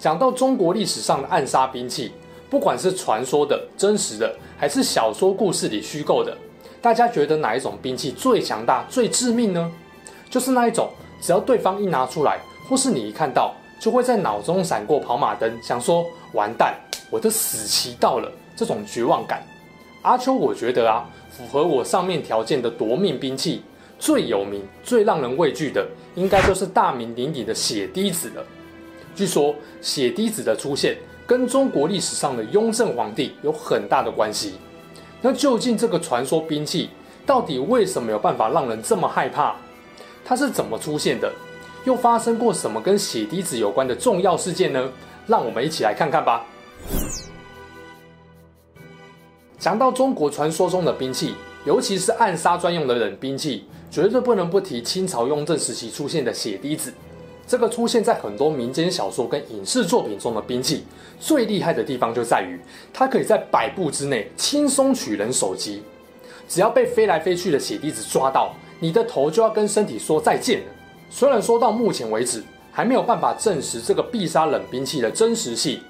讲到中国历史上的暗杀兵器，不管是传说的、真实的，还是小说故事里虚构的，大家觉得哪一种兵器最强大、最致命呢？就是那一种，只要对方一拿出来，或是你一看到，就会在脑中闪过跑马灯，想说完蛋，我的死期到了，这种绝望感。阿秋，我觉得啊，符合我上面条件的夺命兵器，最有名、最让人畏惧的，应该就是大名鼎鼎的血滴子了。据说血滴子的出现跟中国历史上的雍正皇帝有很大的关系。那究竟这个传说兵器到底为什么有办法让人这么害怕？它是怎么出现的？又发生过什么跟血滴子有关的重要事件呢？让我们一起来看看吧。讲到中国传说中的兵器，尤其是暗杀专用的冷兵器，绝对不能不提清朝雍正时期出现的血滴子。这个出现在很多民间小说跟影视作品中的兵器，最厉害的地方就在于，它可以在百步之内轻松取人首级。只要被飞来飞去的血滴子抓到，你的头就要跟身体说再见了。虽然说到目前为止还没有办法证实这个必杀冷兵器的真实性，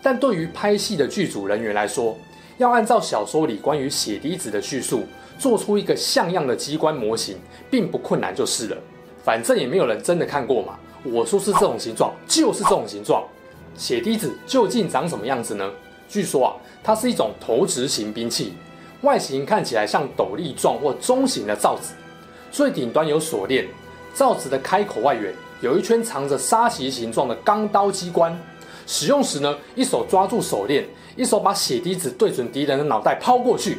但对于拍戏的剧组人员来说，要按照小说里关于血滴子的叙述，做出一个像样的机关模型，并不困难就是了。反正也没有人真的看过嘛。我说是这种形状，就是这种形状。血滴子究竟长什么样子呢？据说啊，它是一种投掷型兵器，外形看起来像斗笠状或中型的罩子，最顶端有锁链，罩子的开口外缘有一圈藏着沙棘形状的钢刀机关。使用时呢，一手抓住手链，一手把血滴子对准敌人的脑袋抛过去。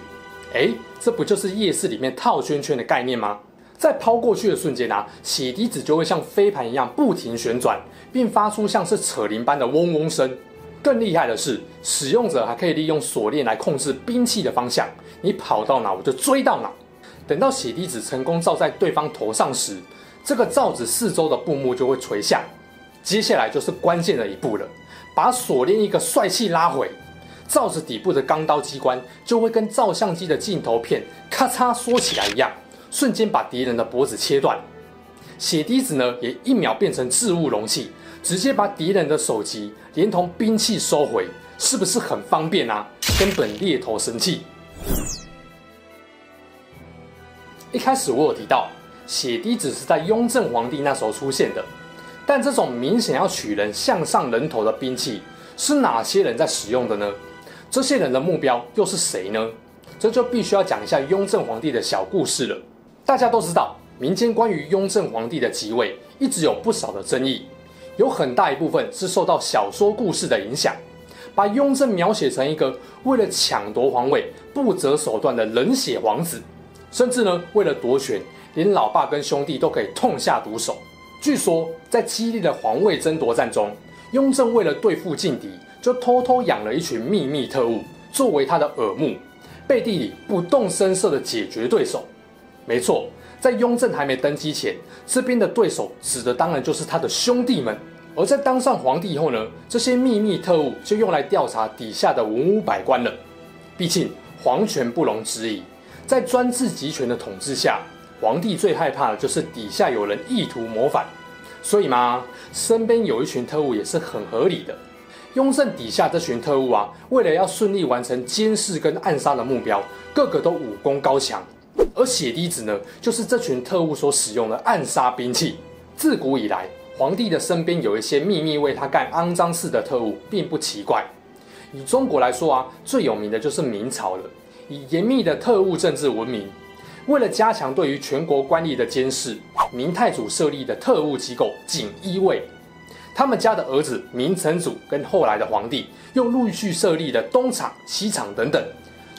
诶，这不就是夜市里面套圈圈的概念吗？在抛过去的瞬间啊，血滴子就会像飞盘一样不停旋转，并发出像是扯铃般的嗡嗡声。更厉害的是，使用者还可以利用锁链来控制兵器的方向，你跑到哪我就追到哪。等到血滴子成功罩在对方头上时，这个罩子四周的布幕就会垂下。接下来就是关键的一步了，把锁链一个帅气拉回，罩子底部的钢刀机关就会跟照相机的镜头片咔嚓缩起来一样。瞬间把敌人的脖子切断，血滴子呢也一秒变成置物容器，直接把敌人的首级连同兵器收回，是不是很方便啊？根本猎头神器。一开始我有提到，血滴子是在雍正皇帝那时候出现的，但这种明显要取人向上人头的兵器，是哪些人在使用的呢？这些人的目标又是谁呢？这就必须要讲一下雍正皇帝的小故事了。大家都知道，民间关于雍正皇帝的即位一直有不少的争议，有很大一部分是受到小说故事的影响，把雍正描写成一个为了抢夺皇位不择手段的冷血王子，甚至呢为了夺权，连老爸跟兄弟都可以痛下毒手。据说在激烈的皇位争夺战中，雍正为了对付劲敌，就偷偷养了一群秘密特务作为他的耳目，背地里不动声色的解决对手。没错，在雍正还没登基前，这边的对手指的当然就是他的兄弟们。而在当上皇帝以后呢，这些秘密特务就用来调查底下的文武百官了。毕竟皇权不容置疑，在专制集权的统治下，皇帝最害怕的就是底下有人意图谋反。所以嘛，身边有一群特务也是很合理的。雍正底下这群特务啊，为了要顺利完成监视跟暗杀的目标，个个都武功高强。而血滴子呢，就是这群特务所使用的暗杀兵器。自古以来，皇帝的身边有一些秘密为他干肮脏事的特务，并不奇怪。以中国来说啊，最有名的就是明朝了，以严密的特务政治闻名。为了加强对于全国官吏的监视，明太祖设立的特务机构锦衣卫，他们家的儿子明成祖跟后来的皇帝又陆续设立了东厂、西厂等等。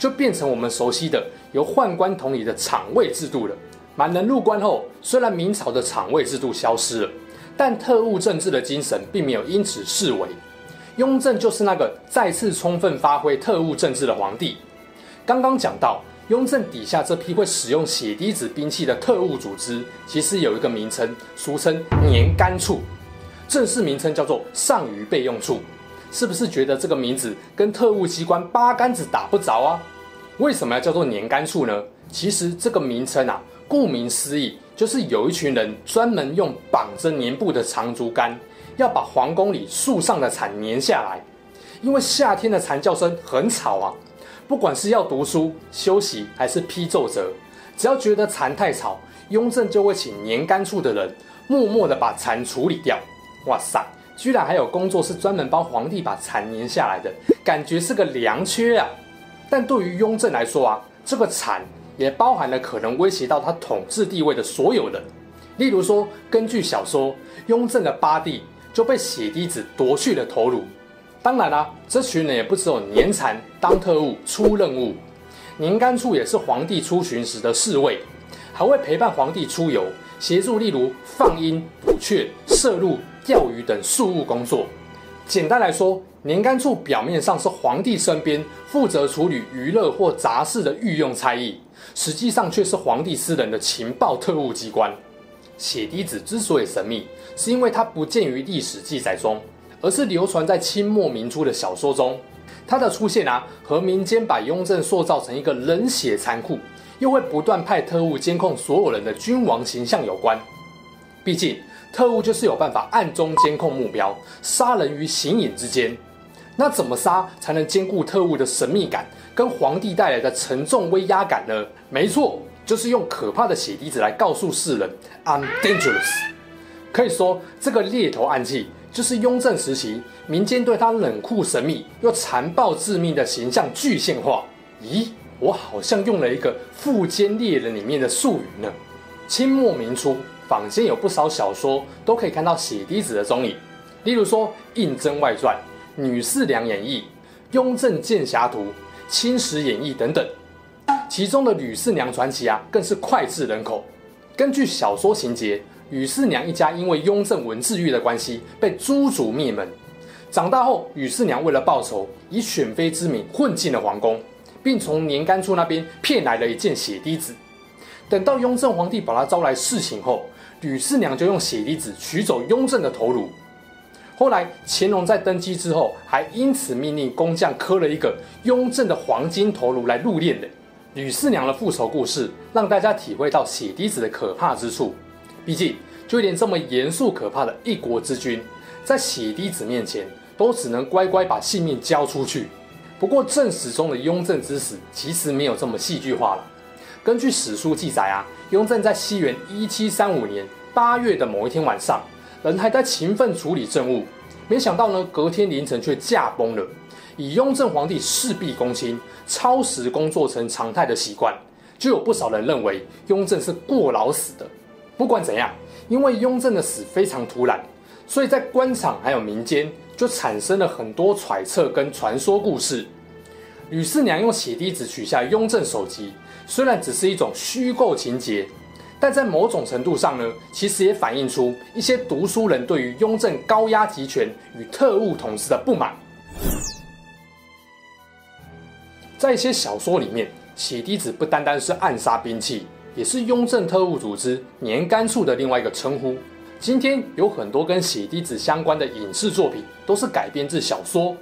就变成我们熟悉的由宦官统领的厂卫制度了。满人入关后，虽然明朝的厂卫制度消失了，但特务政治的精神并没有因此式微。雍正就是那个再次充分发挥特务政治的皇帝。刚刚讲到，雍正底下这批会使用血滴子兵器的特务组织，其实有一个名称，俗称年干处，正式名称叫做上虞备用处。是不是觉得这个名字跟特务机关八竿子打不着啊？为什么要叫做年干处呢？其实这个名称啊，顾名思义，就是有一群人专门用绑着粘布的长竹竿，要把皇宫里树上的蝉粘下来。因为夏天的蝉叫声很吵啊，不管是要读书、休息还是批奏折，只要觉得蝉太吵，雍正就会请年干处的人默默地把蝉处理掉。哇塞！居然还有工作是专门帮皇帝把蚕粘下来的，感觉是个良缺啊！但对于雍正来说啊，这个蚕也包含了可能威胁到他统治地位的所有人。例如说，根据小说，雍正的八弟就被血滴子夺去了头颅。当然啦、这群人也不只有粘蝉当特务出任务，年干处也是皇帝出巡时的侍卫，还会陪伴皇帝出游，协助例如放鹰、捕雀、射鹿。钓鱼等庶务工作，简单来说，年干处表面上是皇帝身边负责处理娱乐或杂事的御用差役，实际上却是皇帝私人的情报特务机关。血滴子之所以神秘，是因为它不见于历史记载中，而是流传在清末民初的小说中。它的出现啊，和民间把雍正塑造成一个冷血残酷，又会不断派特务监控所有人的君王形象有关。毕竟。特务就是有办法暗中监控目标，杀人于形影之间。那怎么杀才能兼顾特务的神秘感跟皇帝带来的沉重威压感呢？没错，就是用可怕的血滴子来告诉世人 “I'm dangerous”。可以说，这个猎头暗器就是雍正时期民间对他冷酷神秘又残暴致命的形象具现化。咦，我好像用了一个《富坚猎人》里面的术语呢。清末民初。坊间有不少小说都可以看到血滴子的踪影，例如说《胤禛外传》《吕四娘演义》《雍正剑侠图》《清史演义》等等。其中的吕四娘传奇啊，更是脍炙人口。根据小说情节，吕四娘一家因为雍正文字狱的关系，被诛族灭门。长大后，吕四娘为了报仇，以选妃之名混进了皇宫，并从年干处那边骗来了一件血滴子。等到雍正皇帝把她招来侍寝后，吕四娘就用血滴子取走雍正的头颅。后来乾隆在登基之后，还因此命令工匠刻了一个雍正的黄金头颅来入殓的。吕四娘的复仇故事，让大家体会到血滴子的可怕之处。毕竟，就连这么严肃可怕的一国之君，在血滴子面前，都只能乖乖把性命交出去。不过，正史中的雍正之死，其实没有这么戏剧化了。根据史书记载啊，雍正在西元一七三五年八月的某一天晚上，人还在勤奋处理政务，没想到呢，隔天凌晨却驾崩了。以雍正皇帝事必躬亲、超时工作成常态的习惯，就有不少人认为雍正是过劳死的。不管怎样，因为雍正的死非常突然，所以在官场还有民间就产生了很多揣测跟传说故事。吕四娘用血滴子取下雍正首级。虽然只是一种虚构情节，但在某种程度上呢，其实也反映出一些读书人对于雍正高压集权与特务统治的不满。在一些小说里面，血滴子不单单是暗杀兵器，也是雍正特务组织年干处的另外一个称呼。今天有很多跟血滴子相关的影视作品都是改编自小说。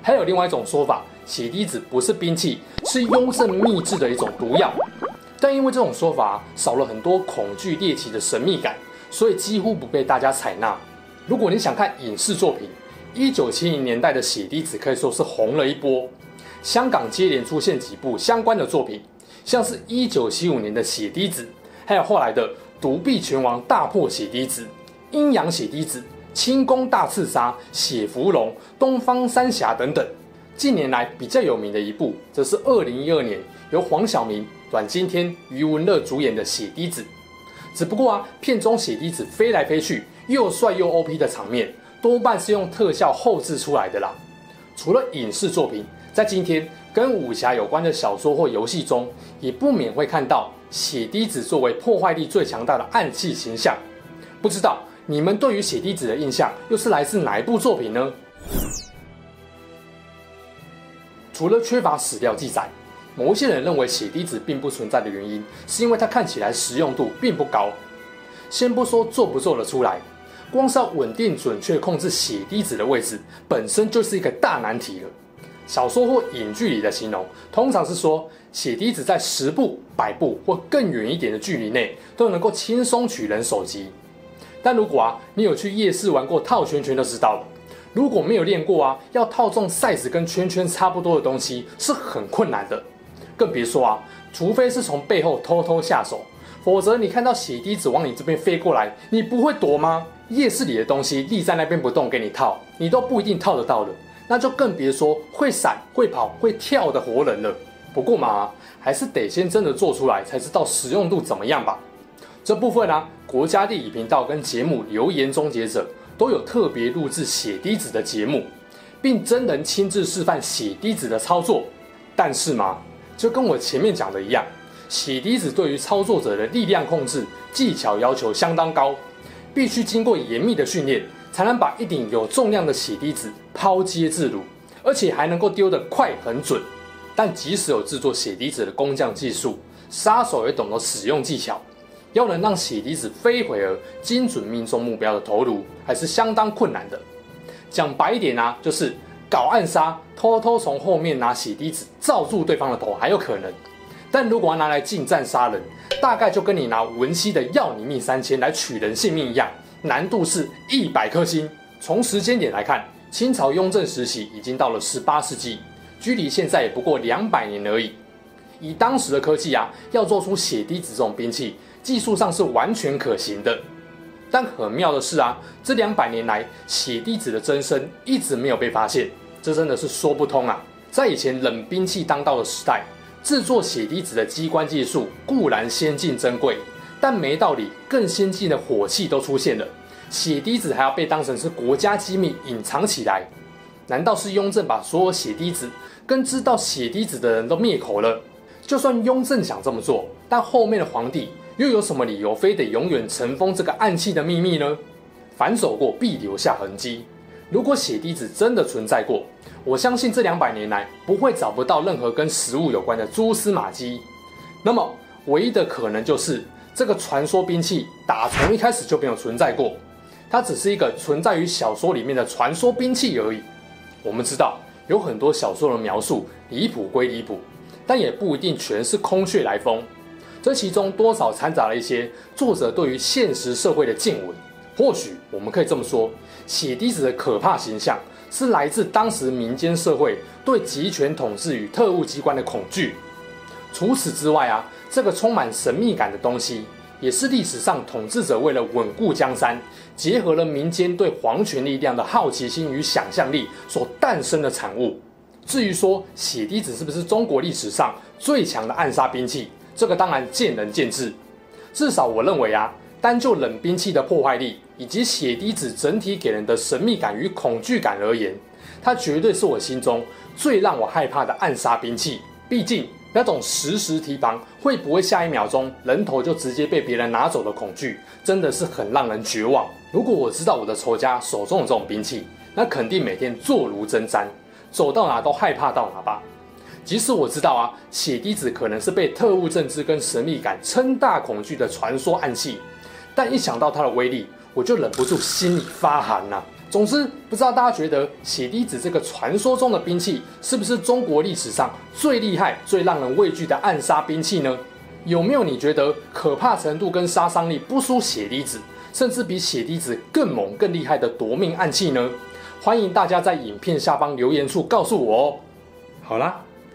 还有另外一种说法，血滴子不是兵器，是雍正秘制的一种毒药。但因为这种说法少了很多恐惧猎奇的神秘感，所以几乎不被大家采纳。如果你想看影视作品，一九七零年代的血滴子可以说是红了一波。香港接连出现几部相关的作品，像是一九七五年的血滴子，还有后来的独臂拳王大破血滴子、阴阳血滴子。清宫大刺杀、血芙蓉、东方三侠等等，近年来比较有名的一部，则是二零一二年由黄晓明、阮经天、余文乐主演的《血滴子》。只不过啊，片中血滴子飞来飞去，又帅又 OP 的场面，多半是用特效后制出来的啦。除了影视作品，在今天跟武侠有关的小说或游戏中，也不免会看到血滴子作为破坏力最强大的暗器形象。不知道。你们对于血滴子的印象又是来自哪一部作品呢？除了缺乏史料记载，某些人认为血滴子并不存在的原因，是因为它看起来实用度并不高。先不说做不做得出来，光是要稳定准确控制血滴子的位置，本身就是一个大难题了。小说或影剧里的形容，通常是说血滴子在十步、百步或更远一点的距离内，都能够轻松取人首级。但如果啊，你有去夜市玩过套圈圈，就知道了。如果没有练过啊，要套中 size 跟圈圈差不多的东西是很困难的。更别说啊，除非是从背后偷偷下手，否则你看到血滴子往你这边飞过来，你不会躲吗？夜市里的东西立在那边不动给你套，你都不一定套得到的。那就更别说会闪、会跑、会跳的活人了。不过嘛，还是得先真的做出来，才知道实用度怎么样吧。这部分啊，国家地理频道跟节目《流言终结者》都有特别录制血滴子的节目，并真人亲自示范血滴子的操作。但是嘛，就跟我前面讲的一样，血滴子对于操作者的力量控制技巧要求相当高，必须经过严密的训练。才能把一顶有重量的血滴子抛接自如，而且还能够丢得快很准。但即使有制作血滴子的工匠技术，杀手也懂得使用技巧，要能让血滴子飞回而精准命中目标的头颅，还是相当困难的。讲白一点啊，就是搞暗杀，偷偷从后面拿血滴子罩住对方的头还有可能，但如果要拿来近战杀人，大概就跟你拿文熙的要你命三千来取人性命一样。难度是一百颗星。从时间点来看，清朝雍正时期已经到了十八世纪，距离现在也不过两百年而已。以当时的科技啊，要做出血滴子这种兵器，技术上是完全可行的。但很妙的是啊，这两百年来，血滴子的真身一直没有被发现，这真的是说不通啊！在以前冷兵器当道的时代，制作血滴子的机关技术固然先进珍贵。但没道理，更先进的火器都出现了，血滴子还要被当成是国家机密隐藏起来？难道是雍正把所有血滴子跟知道血滴子的人都灭口了？就算雍正想这么做，但后面的皇帝又有什么理由非得永远尘封这个暗器的秘密呢？反手过必留下痕迹。如果血滴子真的存在过，我相信这两百年来不会找不到任何跟食物有关的蛛丝马迹。那么唯一的可能就是。这个传说兵器打从一开始就没有存在过，它只是一个存在于小说里面的传说兵器而已。我们知道有很多小说的描述离谱归离谱，但也不一定全是空穴来风。这其中多少掺杂了一些作者对于现实社会的见闻。或许我们可以这么说：血滴子的可怕形象是来自当时民间社会对集权统治与特务机关的恐惧。除此之外啊。这个充满神秘感的东西，也是历史上统治者为了稳固江山，结合了民间对皇权力量的好奇心与想象力所诞生的产物。至于说血滴子是不是中国历史上最强的暗杀兵器，这个当然见仁见智。至少我认为啊，单就冷兵器的破坏力以及血滴子整体给人的神秘感与恐惧感而言，它绝对是我心中最让我害怕的暗杀兵器。毕竟。那种时时提防会不会下一秒钟人头就直接被别人拿走的恐惧，真的是很让人绝望。如果我知道我的仇家手中有这种兵器，那肯定每天坐如针毡，走到哪都害怕到哪吧。即使我知道啊，血滴子可能是被特务政治跟神秘感撑大恐惧的传说暗器，但一想到它的威力，我就忍不住心里发寒呐、啊。总之，不知道大家觉得血滴子这个传说中的兵器是不是中国历史上最厉害、最让人畏惧的暗杀兵器呢？有没有你觉得可怕程度跟杀伤力不输血滴子，甚至比血滴子更猛、更厉害的夺命暗器呢？欢迎大家在影片下方留言处告诉我哦。好啦，